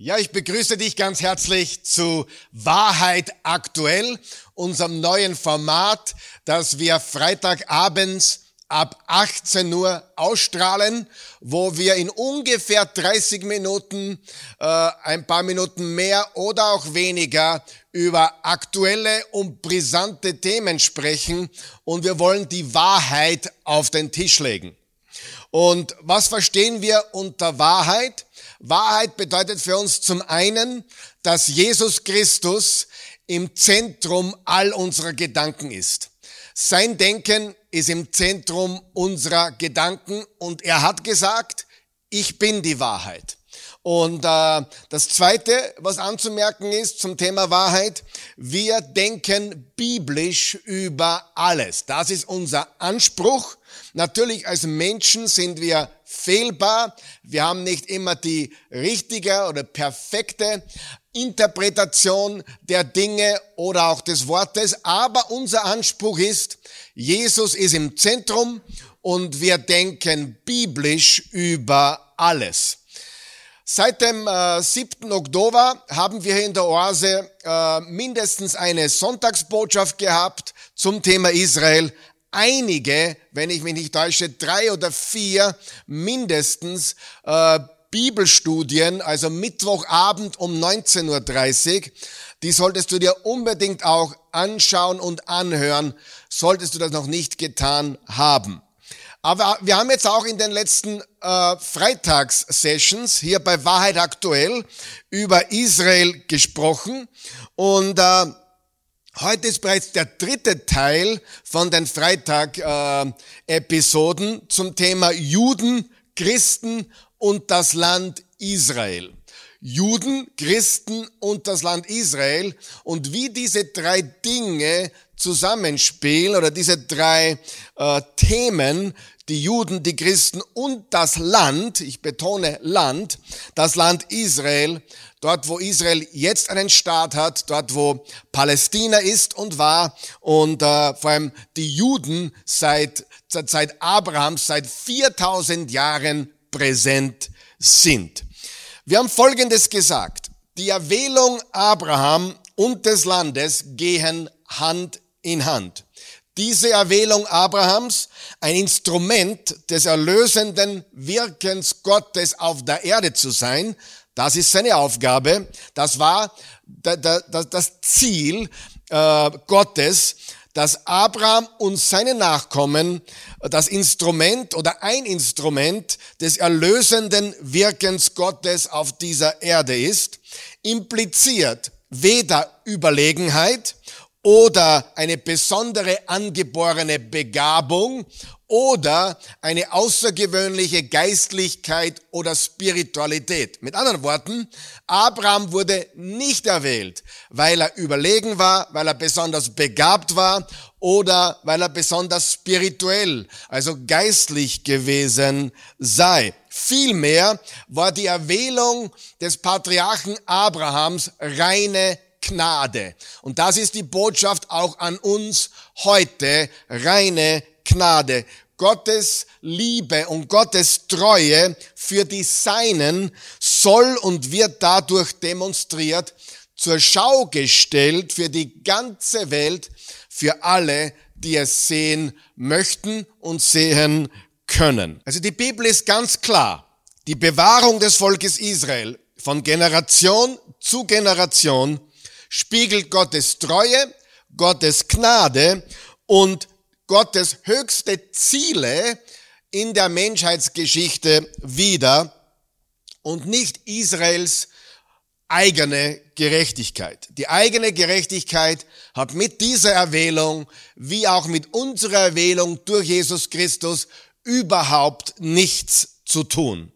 Ja, ich begrüße dich ganz herzlich zu Wahrheit aktuell, unserem neuen Format, das wir Freitagabends ab 18 Uhr ausstrahlen, wo wir in ungefähr 30 Minuten, äh, ein paar Minuten mehr oder auch weniger über aktuelle und brisante Themen sprechen und wir wollen die Wahrheit auf den Tisch legen. Und was verstehen wir unter Wahrheit? Wahrheit bedeutet für uns zum einen, dass Jesus Christus im Zentrum all unserer Gedanken ist. Sein Denken ist im Zentrum unserer Gedanken und er hat gesagt, ich bin die Wahrheit. Und äh, das Zweite, was anzumerken ist zum Thema Wahrheit, wir denken biblisch über alles. Das ist unser Anspruch. Natürlich als Menschen sind wir fehlbar. Wir haben nicht immer die richtige oder perfekte Interpretation der Dinge oder auch des Wortes. Aber unser Anspruch ist, Jesus ist im Zentrum und wir denken biblisch über alles. Seit dem äh, 7. Oktober haben wir in der Oase äh, mindestens eine Sonntagsbotschaft gehabt zum Thema Israel einige, wenn ich mich nicht täusche, drei oder vier mindestens äh, Bibelstudien, also Mittwochabend um 19.30 Uhr. Die solltest du dir unbedingt auch anschauen und anhören, solltest du das noch nicht getan haben. Aber wir haben jetzt auch in den letzten äh, Freitagssessions hier bei Wahrheit aktuell über Israel gesprochen und äh, Heute ist bereits der dritte Teil von den Freitag-Episoden äh, zum Thema Juden, Christen und das Land Israel. Juden, Christen und das Land Israel und wie diese drei Dinge zusammenspielen oder diese drei äh, Themen, die Juden, die Christen und das Land, ich betone Land, das Land Israel, dort wo Israel jetzt einen Staat hat, dort wo Palästina ist und war und äh, vor allem die Juden seit, seit Abrahams, seit 4000 Jahren präsent sind. Wir haben Folgendes gesagt. Die Erwählung Abraham und des Landes gehen Hand in Hand. Diese Erwählung Abrahams, ein Instrument des erlösenden Wirkens Gottes auf der Erde zu sein, das ist seine Aufgabe. Das war das Ziel äh, Gottes, dass Abraham und seine Nachkommen das Instrument oder ein Instrument des erlösenden Wirkens Gottes auf dieser Erde ist, impliziert weder Überlegenheit oder eine besondere angeborene Begabung oder eine außergewöhnliche Geistlichkeit oder Spiritualität. Mit anderen Worten, Abraham wurde nicht erwählt, weil er überlegen war, weil er besonders begabt war oder weil er besonders spirituell, also geistlich gewesen sei. Vielmehr war die Erwählung des Patriarchen Abrahams reine Gnade. Und das ist die Botschaft auch an uns heute, reine Gnade. Gottes Liebe und Gottes Treue für die Seinen soll und wird dadurch demonstriert, zur Schau gestellt für die ganze Welt, für alle, die es sehen möchten und sehen können. Also die Bibel ist ganz klar. Die Bewahrung des Volkes Israel von Generation zu Generation spiegelt Gottes Treue, Gottes Gnade und Gottes höchste Ziele in der Menschheitsgeschichte wieder und nicht Israels eigene Gerechtigkeit. Die eigene Gerechtigkeit hat mit dieser Erwählung, wie auch mit unserer Erwählung durch Jesus Christus, überhaupt nichts zu tun.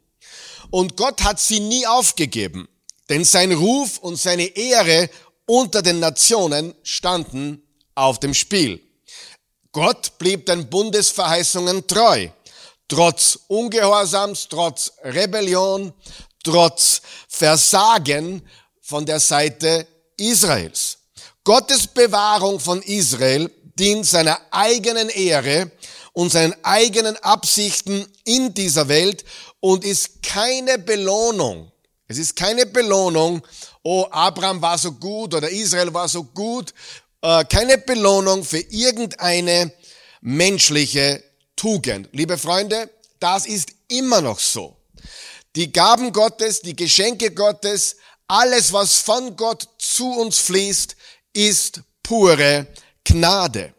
Und Gott hat sie nie aufgegeben, denn sein Ruf und seine Ehre unter den Nationen standen auf dem Spiel. Gott blieb den Bundesverheißungen treu, trotz Ungehorsams, trotz Rebellion, trotz Versagen von der Seite Israels. Gottes Bewahrung von Israel dient seiner eigenen Ehre und seinen eigenen Absichten in dieser Welt und ist keine Belohnung. Es ist keine Belohnung, oh, Abraham war so gut oder Israel war so gut, äh, keine Belohnung für irgendeine menschliche Tugend. Liebe Freunde, das ist immer noch so. Die Gaben Gottes, die Geschenke Gottes, alles, was von Gott zu uns fließt, ist pure Gnade.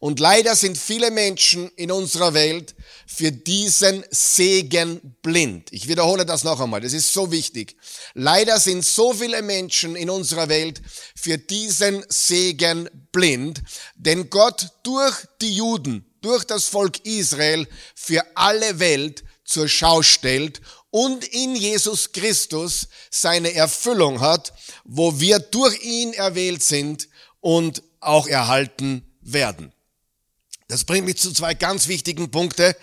Und leider sind viele Menschen in unserer Welt für diesen Segen blind. Ich wiederhole das noch einmal, das ist so wichtig. Leider sind so viele Menschen in unserer Welt für diesen Segen blind, denn Gott durch die Juden, durch das Volk Israel für alle Welt zur Schau stellt und in Jesus Christus seine Erfüllung hat, wo wir durch ihn erwählt sind und auch erhalten werden. Das bringt mich zu zwei ganz wichtigen Punkte,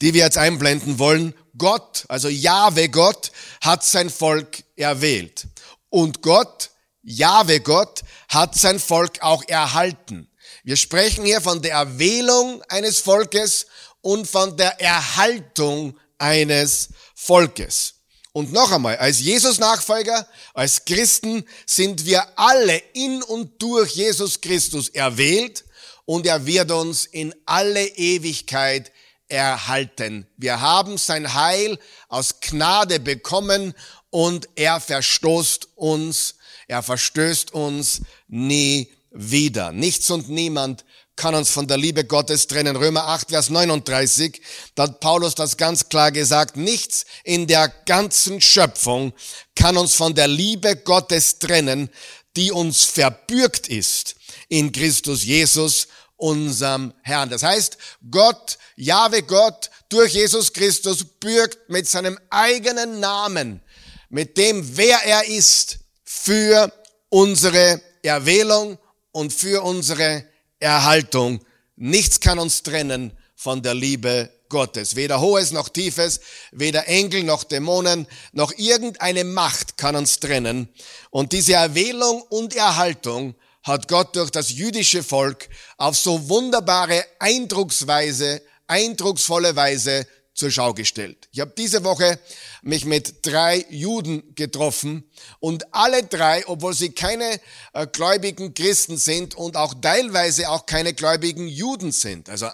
die wir jetzt einblenden wollen. Gott, also Jahwe Gott, hat sein Volk erwählt. Und Gott, Jahwe Gott, hat sein Volk auch erhalten. Wir sprechen hier von der Erwählung eines Volkes und von der Erhaltung eines Volkes. Und noch einmal, als Jesus-Nachfolger, als Christen sind wir alle in und durch Jesus Christus erwählt und er wird uns in alle Ewigkeit erhalten. Wir haben sein Heil aus Gnade bekommen und er verstoßt uns, er verstößt uns nie wieder. Nichts und niemand kann uns von der Liebe Gottes trennen. Römer 8, Vers 39, da hat Paulus das ganz klar gesagt. Nichts in der ganzen Schöpfung kann uns von der Liebe Gottes trennen, die uns verbürgt ist in Christus Jesus, unserem Herrn. Das heißt, Gott, Jahwe Gott, durch Jesus Christus bürgt mit seinem eigenen Namen, mit dem, wer er ist, für unsere Erwählung und für unsere Erhaltung. Nichts kann uns trennen von der Liebe Gottes. Weder Hohes noch Tiefes, weder Engel noch Dämonen, noch irgendeine Macht kann uns trennen. Und diese Erwählung und Erhaltung hat Gott durch das jüdische Volk auf so wunderbare Eindrucksweise, eindrucksvolle Weise zur Schau gestellt. Ich habe diese Woche mich mit drei Juden getroffen und alle drei, obwohl sie keine äh, gläubigen Christen sind und auch teilweise auch keine gläubigen Juden sind, also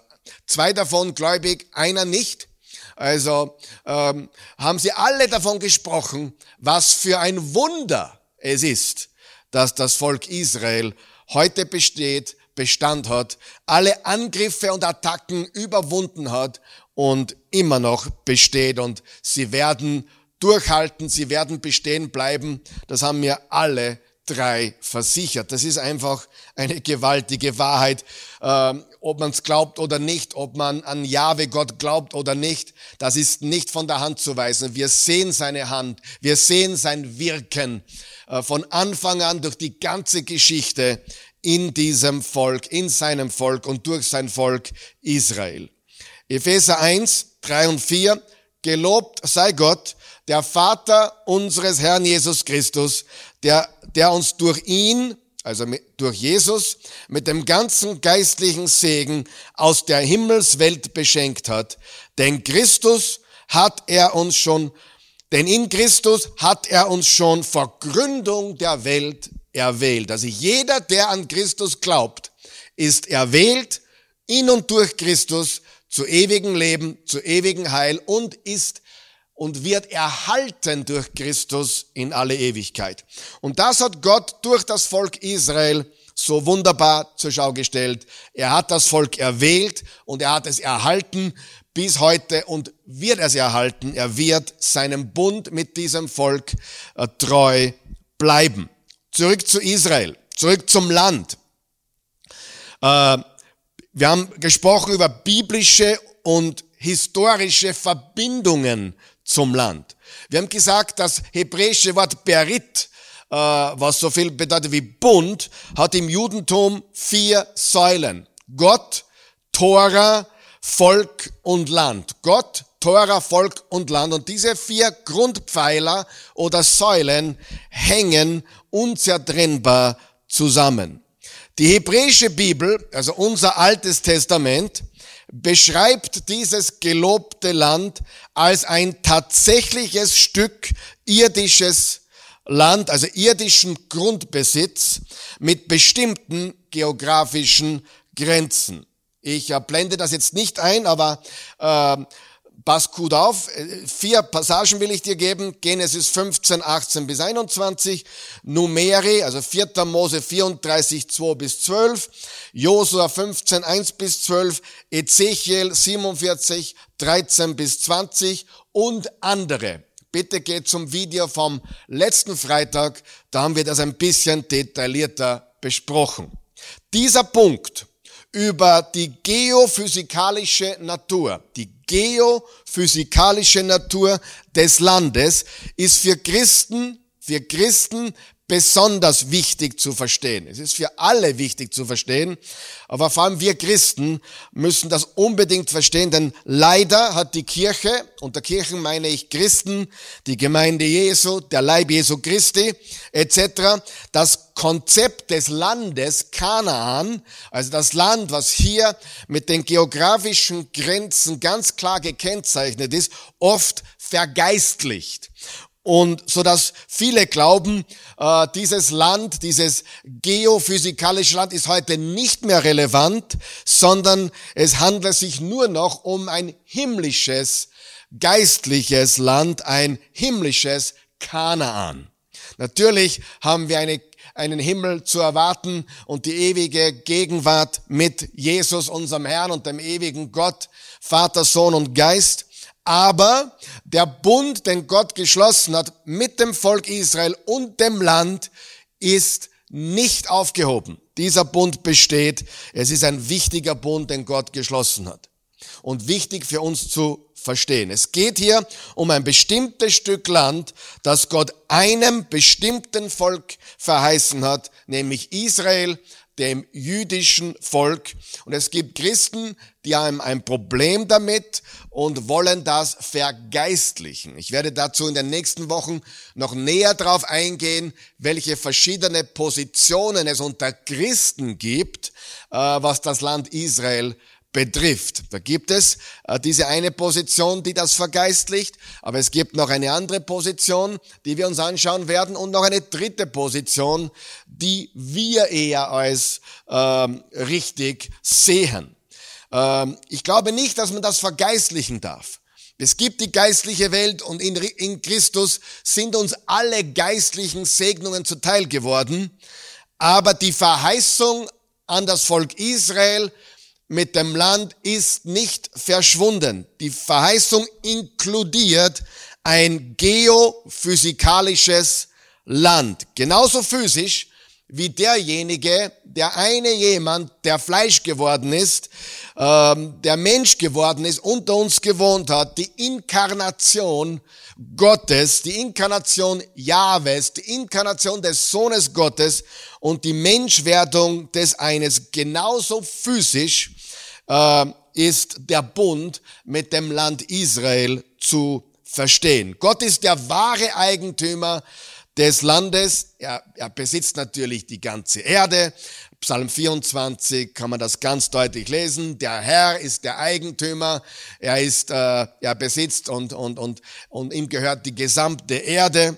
zwei davon gläubig, einer nicht, also ähm, haben sie alle davon gesprochen, was für ein Wunder es ist, dass das Volk Israel heute besteht, Bestand hat, alle Angriffe und Attacken überwunden hat und immer noch besteht und sie werden durchhalten, sie werden bestehen bleiben. Das haben mir alle drei versichert. Das ist einfach eine gewaltige Wahrheit. Ähm, ob man es glaubt oder nicht, ob man an Jahwe Gott glaubt oder nicht, das ist nicht von der Hand zu weisen. Wir sehen seine Hand, wir sehen sein Wirken äh, von Anfang an durch die ganze Geschichte in diesem Volk, in seinem Volk und durch sein Volk Israel. Epheser 1, 3 und 4. Gelobt sei Gott, der Vater unseres Herrn Jesus Christus, der, der uns durch ihn, also durch Jesus, mit dem ganzen geistlichen Segen aus der Himmelswelt beschenkt hat. Denn Christus hat er uns schon denn in Christus hat er uns schon vor Gründung der Welt erwählt. Also jeder, der an Christus glaubt, ist erwählt in und durch Christus zu ewigen Leben, zu ewigen Heil und ist und wird erhalten durch Christus in alle Ewigkeit. Und das hat Gott durch das Volk Israel so wunderbar zur Schau gestellt. Er hat das Volk erwählt und er hat es erhalten bis heute und wird es erhalten. Er wird seinem Bund mit diesem Volk äh, treu bleiben. Zurück zu Israel, zurück zum Land. Äh, wir haben gesprochen über biblische und historische Verbindungen zum Land. Wir haben gesagt, das hebräische Wort Berit, äh, was so viel bedeutet wie Bund, hat im Judentum vier Säulen. Gott, Tora, Volk und Land. Gott, Tora, Volk und Land. Und diese vier Grundpfeiler oder Säulen hängen unzertrennbar zusammen. Die hebräische Bibel, also unser altes Testament, beschreibt dieses gelobte Land als ein tatsächliches Stück irdisches Land, also irdischen Grundbesitz mit bestimmten geografischen Grenzen. Ich blende das jetzt nicht ein, aber äh, pass gut auf. Vier Passagen will ich dir geben. Genesis 15, 18 bis 21. Numeri, also 4. Mose 34, 2 bis 12. Josua 15, 1 bis 12. Ezechiel 47, 13 bis 20 und andere. Bitte geht zum Video vom letzten Freitag. Da haben wir das ein bisschen detaillierter besprochen. Dieser Punkt über die geophysikalische Natur, die geophysikalische Natur des Landes ist für Christen, für Christen besonders wichtig zu verstehen. Es ist für alle wichtig zu verstehen, aber vor allem wir Christen müssen das unbedingt verstehen, denn leider hat die Kirche, unter Kirchen meine ich Christen, die Gemeinde Jesu, der Leib Jesu Christi etc., das Konzept des Landes Kanaan, also das Land, was hier mit den geografischen Grenzen ganz klar gekennzeichnet ist, oft vergeistlicht und so dass viele glauben, äh, dieses Land, dieses geophysikalische Land ist heute nicht mehr relevant, sondern es handelt sich nur noch um ein himmlisches, geistliches Land, ein himmlisches Kanaan. Natürlich haben wir eine einen Himmel zu erwarten und die ewige Gegenwart mit Jesus, unserem Herrn und dem ewigen Gott, Vater, Sohn und Geist. Aber der Bund, den Gott geschlossen hat mit dem Volk Israel und dem Land, ist nicht aufgehoben. Dieser Bund besteht. Es ist ein wichtiger Bund, den Gott geschlossen hat. Und wichtig für uns zu verstehen. Es geht hier um ein bestimmtes Stück Land, das Gott einem bestimmten Volk verheißen hat, nämlich Israel, dem jüdischen Volk. Und es gibt Christen, die haben ein Problem damit und wollen das vergeistlichen. Ich werde dazu in den nächsten Wochen noch näher darauf eingehen, welche verschiedene Positionen es unter Christen gibt, äh, was das Land Israel betrifft. Da gibt es äh, diese eine Position, die das vergeistlicht, aber es gibt noch eine andere Position, die wir uns anschauen werden und noch eine dritte Position, die wir eher als ähm, richtig sehen. Ähm, ich glaube nicht, dass man das vergeistlichen darf. Es gibt die geistliche Welt und in, in Christus sind uns alle geistlichen Segnungen zuteil geworden, aber die Verheißung an das Volk Israel mit dem Land ist nicht verschwunden. Die Verheißung inkludiert ein geophysikalisches Land. Genauso physisch wie derjenige, der eine jemand, der Fleisch geworden ist, ähm, der Mensch geworden ist, unter uns gewohnt hat, die Inkarnation Gottes, die Inkarnation Jahwes, die Inkarnation des Sohnes Gottes und die Menschwerdung des eines genauso physisch äh, ist der Bund mit dem Land Israel zu verstehen. Gott ist der wahre Eigentümer des Landes. Er, er besitzt natürlich die ganze Erde. Psalm 24 kann man das ganz deutlich lesen. Der Herr ist der Eigentümer. Er ist, äh, er besitzt und, und, und, und ihm gehört die gesamte Erde.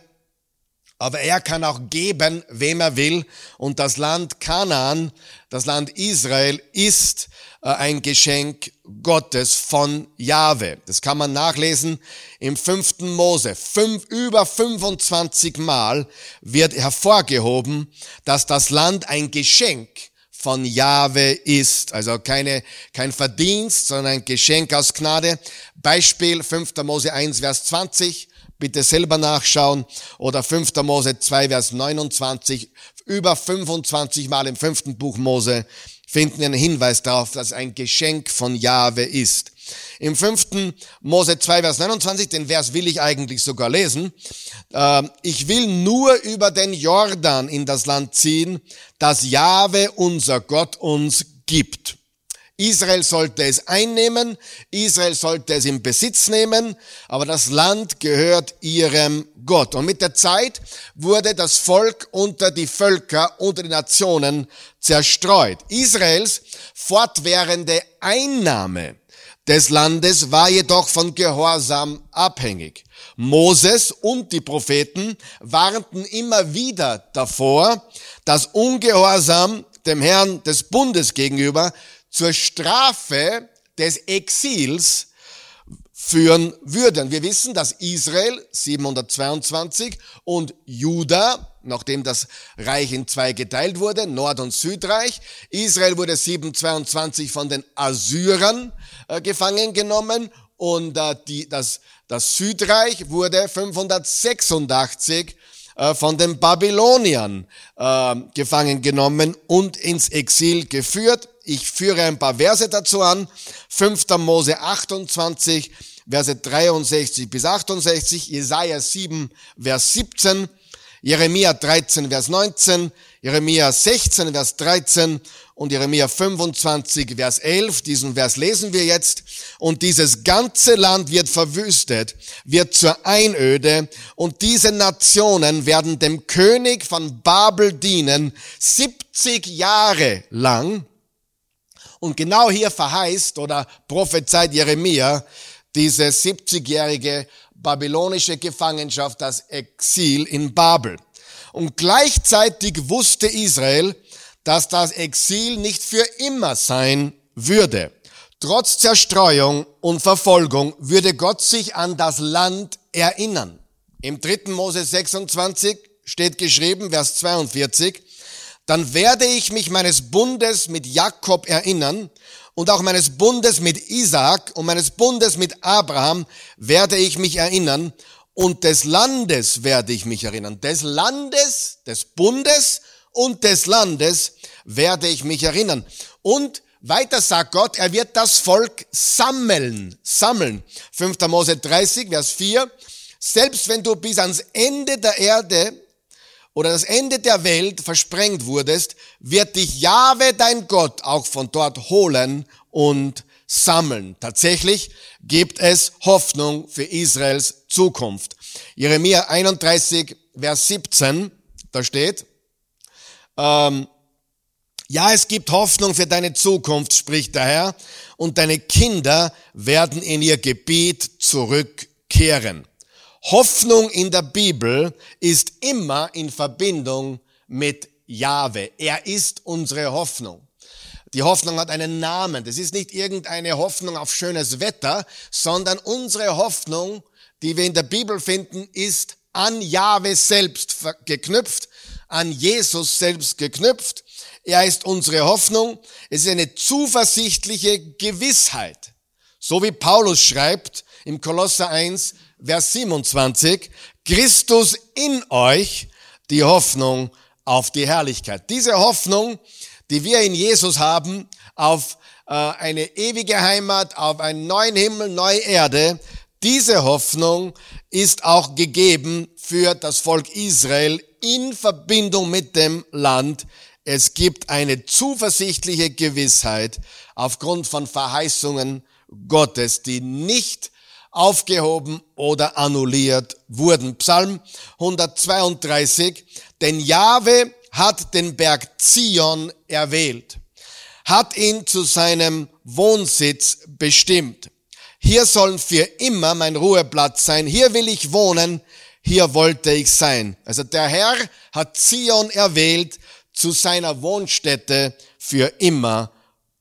Aber er kann auch geben, wem er will. Und das Land Kanaan, das Land Israel ist äh, ein Geschenk Gottes von Jahwe. Das kann man nachlesen im fünften Mose. Fünf, über 25 Mal wird hervorgehoben, dass das Land ein Geschenk von Jahwe ist. Also keine, kein Verdienst, sondern ein Geschenk aus Gnade. Beispiel 5. Mose 1, Vers 20. Bitte selber nachschauen. Oder 5. Mose 2, Vers 29. Über 25 Mal im fünften Buch Mose finden einen Hinweis darauf, dass ein Geschenk von Jahwe ist. Im fünften Mose 2, Vers 29, den Vers will ich eigentlich sogar lesen. Ähm, ich will nur über den Jordan in das Land ziehen, das Jahwe, unser Gott, uns gibt. Israel sollte es einnehmen, Israel sollte es in Besitz nehmen, aber das Land gehört ihrem Gott. Und mit der Zeit wurde das Volk unter die Völker, unter die Nationen zerstreut. Israels fortwährende Einnahme des Landes war jedoch von Gehorsam abhängig. Moses und die Propheten warnten immer wieder davor, dass Ungehorsam dem Herrn des Bundes gegenüber zur Strafe des Exils führen würden. Wir wissen, dass Israel 722 und Juda, nachdem das Reich in zwei geteilt wurde, Nord- und Südreich, Israel wurde 722 von den Assyrern äh, gefangen genommen und äh, die, das, das Südreich wurde 586 äh, von den Babyloniern äh, gefangen genommen und ins Exil geführt. Ich führe ein paar Verse dazu an. 5. Mose 28, Verse 63 bis 68, Jesaja 7, Vers 17, Jeremia 13, Vers 19, Jeremia 16, Vers 13 und Jeremia 25, Vers 11. Diesen Vers lesen wir jetzt. Und dieses ganze Land wird verwüstet, wird zur Einöde und diese Nationen werden dem König von Babel dienen 70 Jahre lang. Und genau hier verheißt oder prophezeit Jeremia diese 70-jährige babylonische Gefangenschaft, das Exil in Babel. Und gleichzeitig wusste Israel, dass das Exil nicht für immer sein würde. Trotz Zerstreuung und Verfolgung würde Gott sich an das Land erinnern. Im 3. Mose 26 steht geschrieben, Vers 42, dann werde ich mich meines Bundes mit Jakob erinnern und auch meines Bundes mit Isaak und meines Bundes mit Abraham werde ich mich erinnern und des Landes werde ich mich erinnern. Des Landes, des Bundes und des Landes werde ich mich erinnern. Und weiter sagt Gott, er wird das Volk sammeln, sammeln. 5. Mose 30, Vers 4. Selbst wenn du bis ans Ende der Erde oder das Ende der Welt versprengt wurdest, wird dich Jahwe dein Gott auch von dort holen und sammeln. Tatsächlich gibt es Hoffnung für Israels Zukunft. Jeremia 31, Vers 17, da steht, ähm, ja, es gibt Hoffnung für deine Zukunft, spricht der Herr, und deine Kinder werden in ihr Gebiet zurückkehren. Hoffnung in der Bibel ist immer in Verbindung mit Jahwe. Er ist unsere Hoffnung. Die Hoffnung hat einen Namen. Das ist nicht irgendeine Hoffnung auf schönes Wetter, sondern unsere Hoffnung, die wir in der Bibel finden, ist an Jahwe selbst geknüpft, an Jesus selbst geknüpft. Er ist unsere Hoffnung. Es ist eine zuversichtliche Gewissheit. So wie Paulus schreibt im Kolosser 1, Vers 27, Christus in euch, die Hoffnung auf die Herrlichkeit. Diese Hoffnung die wir in Jesus haben, auf äh, eine ewige Heimat, auf einen neuen Himmel, neue Erde, diese Hoffnung ist auch gegeben für das Volk Israel in Verbindung mit dem Land. Es gibt eine zuversichtliche Gewissheit aufgrund von Verheißungen Gottes, die nicht aufgehoben oder annulliert wurden. Psalm 132, denn Jahwe hat den Berg Zion erwählt, hat ihn zu seinem Wohnsitz bestimmt. Hier soll für immer mein Ruheplatz sein. Hier will ich wohnen. Hier wollte ich sein. Also der Herr hat Zion erwählt zu seiner Wohnstätte für immer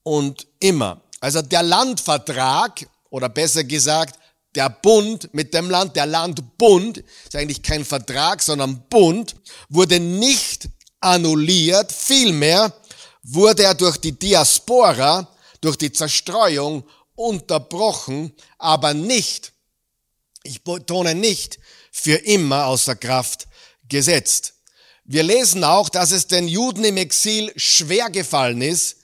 und immer. Also der Landvertrag, oder besser gesagt, der Bund mit dem Land, der Landbund, ist eigentlich kein Vertrag, sondern Bund, wurde nicht annulliert, vielmehr wurde er durch die Diaspora, durch die Zerstreuung unterbrochen, aber nicht, ich betone nicht, für immer außer Kraft gesetzt. Wir lesen auch, dass es den Juden im Exil schwer gefallen ist,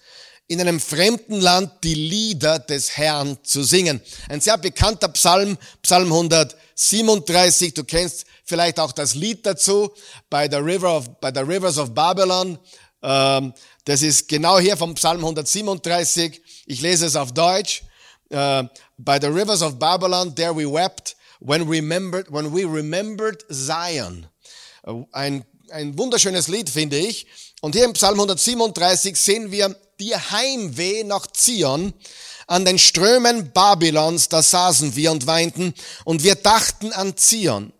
in einem fremden Land die Lieder des Herrn zu singen. Ein sehr bekannter Psalm, Psalm 137, du kennst vielleicht auch das Lied dazu, by the, river of, by the Rivers of Babylon. Ähm, das ist genau hier vom Psalm 137. Ich lese es auf Deutsch. Äh, by the rivers of Babylon, there we wept when, remembered, when we remembered Zion. Äh, ein, ein wunderschönes Lied, finde ich. Und hier im Psalm 137 sehen wir die Heimweh nach Zion, An den Strömen Babylons, da saßen wir und weinten, und wir dachten an Zion.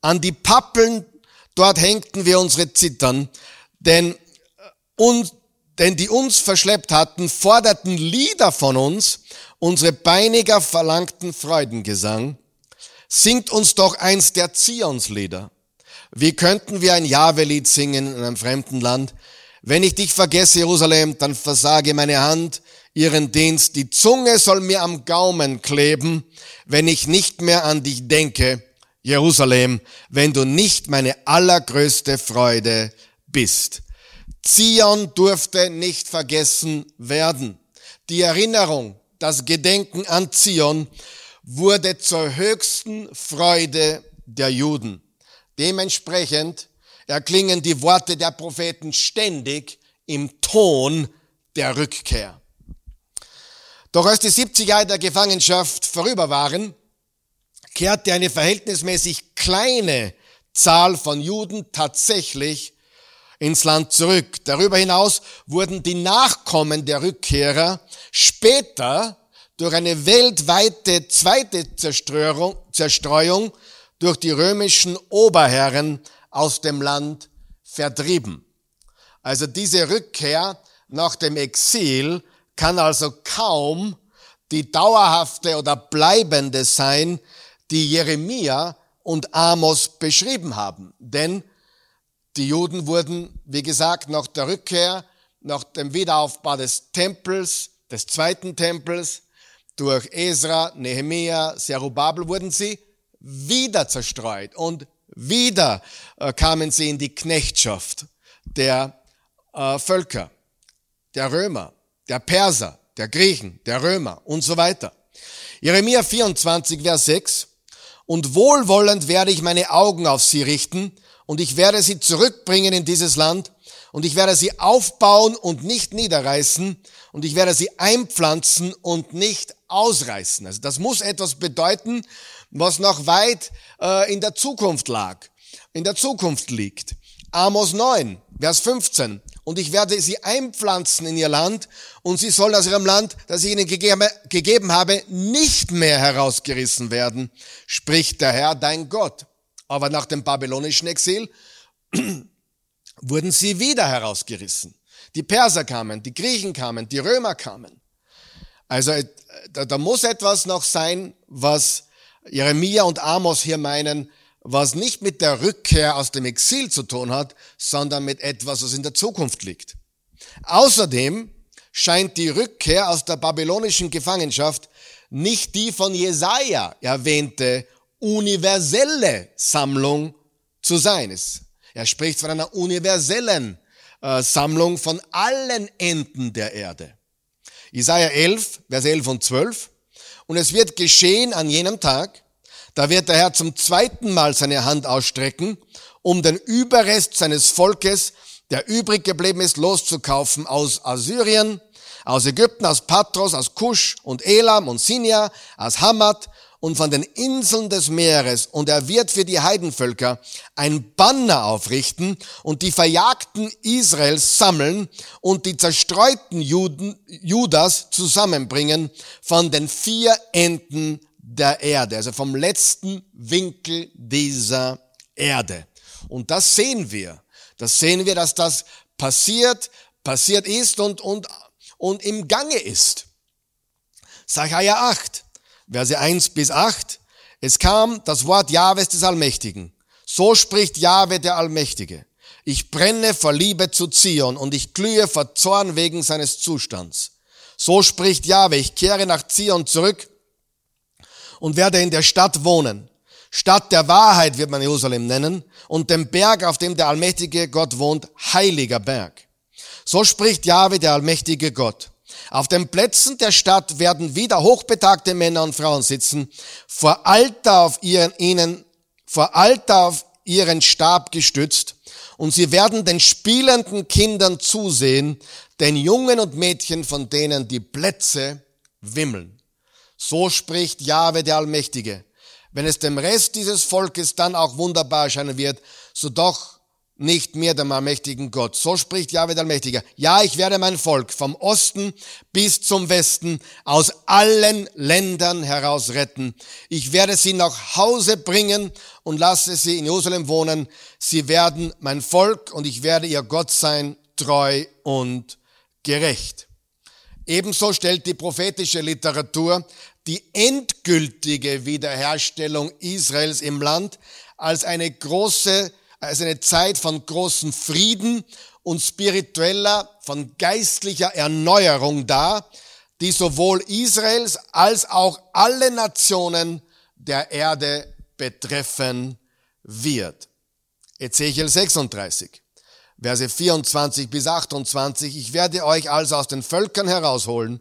An die Pappeln, dort hängten wir unsere Zittern, denn, und, denn die uns verschleppt hatten, forderten Lieder von uns, unsere Beiniger verlangten Freudengesang. Singt uns doch eins der Zionslieder. Wie könnten wir ein Jahwe-Lied singen in einem fremden Land? Wenn ich dich vergesse, Jerusalem, dann versage meine Hand ihren Dienst. Die Zunge soll mir am Gaumen kleben, wenn ich nicht mehr an dich denke, Jerusalem, wenn du nicht meine allergrößte Freude bist. Zion durfte nicht vergessen werden. Die Erinnerung, das Gedenken an Zion wurde zur höchsten Freude der Juden. Dementsprechend erklingen die Worte der Propheten ständig im Ton der Rückkehr. Doch als die 70 Jahre der Gefangenschaft vorüber waren, kehrte eine verhältnismäßig kleine Zahl von Juden tatsächlich ins Land zurück. Darüber hinaus wurden die Nachkommen der Rückkehrer später durch eine weltweite zweite Zerstreuung, Zerstreuung durch die römischen Oberherren aus dem Land vertrieben. Also diese Rückkehr nach dem Exil kann also kaum die dauerhafte oder bleibende sein, die Jeremia und Amos beschrieben haben. Denn die Juden wurden, wie gesagt, nach der Rückkehr, nach dem Wiederaufbau des Tempels, des zweiten Tempels, durch Esra, Nehemia, Zerubabel wurden sie wieder zerstreut und wieder äh, kamen sie in die Knechtschaft der äh, Völker, der Römer, der Perser, der Griechen, der Römer und so weiter. Jeremia 24, Vers 6. Und wohlwollend werde ich meine Augen auf sie richten und ich werde sie zurückbringen in dieses Land und ich werde sie aufbauen und nicht niederreißen und ich werde sie einpflanzen und nicht ausreißen. Also das muss etwas bedeuten, was noch weit äh, in der Zukunft lag, in der Zukunft liegt. Amos 9, Vers 15. Und ich werde sie einpflanzen in ihr Land und sie sollen aus ihrem Land, das ich ihnen gegeben habe, nicht mehr herausgerissen werden, spricht der Herr, dein Gott. Aber nach dem babylonischen Exil wurden sie wieder herausgerissen. Die Perser kamen, die Griechen kamen, die Römer kamen. Also äh, da, da muss etwas noch sein, was Jeremia und Amos hier meinen, was nicht mit der Rückkehr aus dem Exil zu tun hat, sondern mit etwas, was in der Zukunft liegt. Außerdem scheint die Rückkehr aus der babylonischen Gefangenschaft nicht die von Jesaja erwähnte universelle Sammlung zu sein. Er spricht von einer universellen äh, Sammlung von allen Enden der Erde. Jesaja 11, Vers 11 und 12. Und es wird geschehen an jenem Tag, da wird der Herr zum zweiten Mal seine Hand ausstrecken, um den Überrest seines Volkes, der übrig geblieben ist, loszukaufen aus Assyrien, aus Ägypten, aus Patros, aus Kusch und Elam und Sinja, aus Hamad und von den Inseln des Meeres. Und er wird für die Heidenvölker ein Banner aufrichten und die Verjagten Israels sammeln und die zerstreuten Juden, Judas zusammenbringen von den vier Enden der Erde, also vom letzten Winkel dieser Erde. Und das sehen wir. Das sehen wir, dass das passiert, passiert ist und, und, und im Gange ist. Sacharja 8, Verse 1 bis 8. Es kam das Wort Jahwes des Allmächtigen. So spricht Jahwe der Allmächtige. Ich brenne vor Liebe zu Zion und ich glühe vor Zorn wegen seines Zustands. So spricht Jahwe, ich kehre nach Zion zurück und werde in der Stadt wohnen. Stadt der Wahrheit wird man Jerusalem nennen und dem Berg, auf dem der allmächtige Gott wohnt, heiliger Berg. So spricht Jahwe, der allmächtige Gott. Auf den Plätzen der Stadt werden wieder hochbetagte Männer und Frauen sitzen, vor Alter auf ihren, ihnen, vor Alter auf ihren Stab gestützt, und sie werden den spielenden Kindern zusehen, den Jungen und Mädchen, von denen die Plätze wimmeln. So spricht Jahwe der Allmächtige. Wenn es dem Rest dieses Volkes dann auch wunderbar erscheinen wird, so doch nicht mehr dem allmächtigen Gott. So spricht Jahwe der Allmächtige. Ja, ich werde mein Volk vom Osten bis zum Westen aus allen Ländern heraus retten. Ich werde sie nach Hause bringen und lasse sie in Jerusalem wohnen. Sie werden mein Volk und ich werde ihr Gott sein, treu und gerecht. Ebenso stellt die prophetische Literatur die endgültige Wiederherstellung Israels im Land als eine große es ist eine Zeit von großem Frieden und spiritueller, von geistlicher Erneuerung da, die sowohl Israels als auch alle Nationen der Erde betreffen wird. Ezechiel 36, Verse 24 bis 28. Ich werde euch also aus den Völkern herausholen,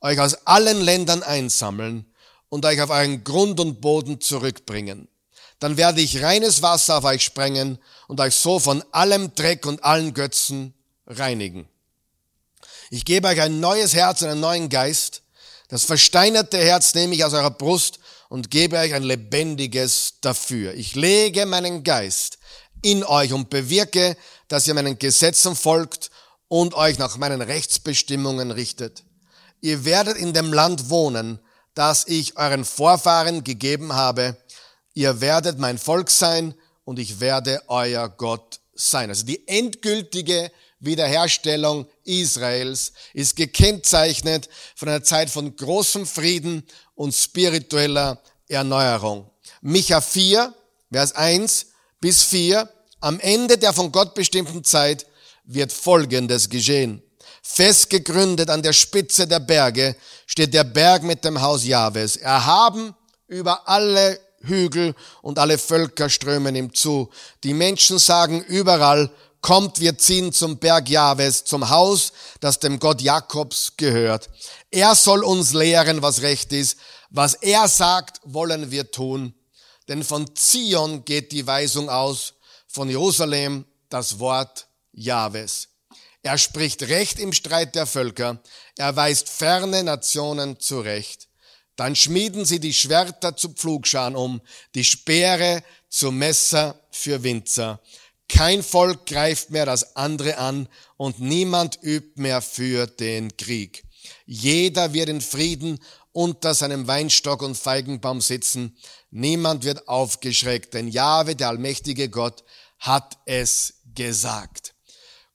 euch aus allen Ländern einsammeln und euch auf euren Grund und Boden zurückbringen dann werde ich reines Wasser auf euch sprengen und euch so von allem Dreck und allen Götzen reinigen. Ich gebe euch ein neues Herz und einen neuen Geist. Das versteinerte Herz nehme ich aus eurer Brust und gebe euch ein lebendiges dafür. Ich lege meinen Geist in euch und bewirke, dass ihr meinen Gesetzen folgt und euch nach meinen Rechtsbestimmungen richtet. Ihr werdet in dem Land wohnen, das ich euren Vorfahren gegeben habe, ihr werdet mein Volk sein und ich werde euer Gott sein. Also die endgültige Wiederherstellung Israels ist gekennzeichnet von einer Zeit von großem Frieden und spiritueller Erneuerung. Micha 4, Vers 1 bis 4. Am Ende der von Gott bestimmten Zeit wird Folgendes geschehen. Festgegründet an der Spitze der Berge steht der Berg mit dem Haus Jahwes, erhaben über alle Hügel und alle Völker strömen ihm zu. Die Menschen sagen überall, kommt, wir ziehen zum Berg Jahwes, zum Haus, das dem Gott Jakobs gehört. Er soll uns lehren, was recht ist. Was er sagt, wollen wir tun. Denn von Zion geht die Weisung aus, von Jerusalem das Wort Jahwes. Er spricht Recht im Streit der Völker. Er weist ferne Nationen zurecht. Dann schmieden sie die Schwerter zu Pflugscharen um, die Speere zu Messer für Winzer. Kein Volk greift mehr das andere an und niemand übt mehr für den Krieg. Jeder wird in Frieden unter seinem Weinstock und Feigenbaum sitzen. Niemand wird aufgeschreckt, denn Jahwe, der allmächtige Gott, hat es gesagt.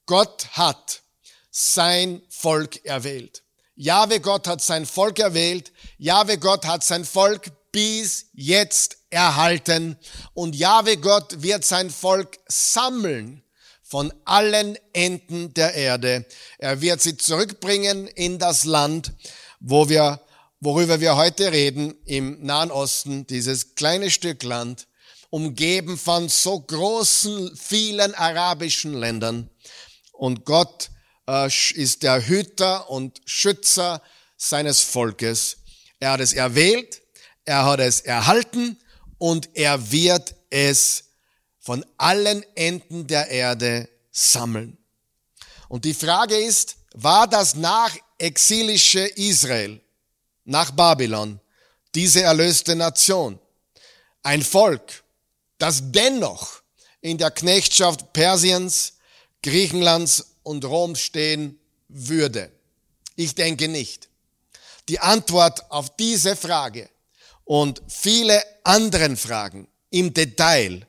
Gott hat sein Volk erwählt. Jahwe Gott hat sein Volk erwählt. Jahwe Gott hat sein Volk bis jetzt erhalten. Und Jahwe Gott wird sein Volk sammeln von allen Enden der Erde. Er wird sie zurückbringen in das Land, wo wir, worüber wir heute reden, im Nahen Osten, dieses kleine Stück Land, umgeben von so großen, vielen arabischen Ländern. Und Gott ist der Hüter und Schützer seines Volkes. Er hat es erwählt, er hat es erhalten und er wird es von allen Enden der Erde sammeln. Und die Frage ist, war das nach exilische Israel, nach Babylon, diese erlöste Nation, ein Volk, das dennoch in der Knechtschaft Persiens, Griechenlands und Rom stehen würde? Ich denke nicht. Die Antwort auf diese Frage und viele anderen Fragen im Detail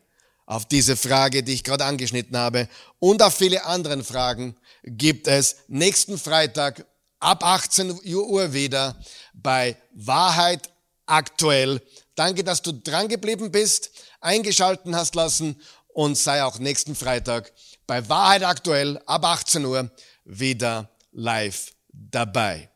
auf diese Frage, die ich gerade angeschnitten habe, und auf viele anderen Fragen gibt es nächsten Freitag ab 18 Uhr wieder bei Wahrheit aktuell. Danke, dass du dran geblieben bist, eingeschalten hast lassen und sei auch nächsten Freitag bei Wahrheit aktuell ab 18 Uhr wieder live dabei.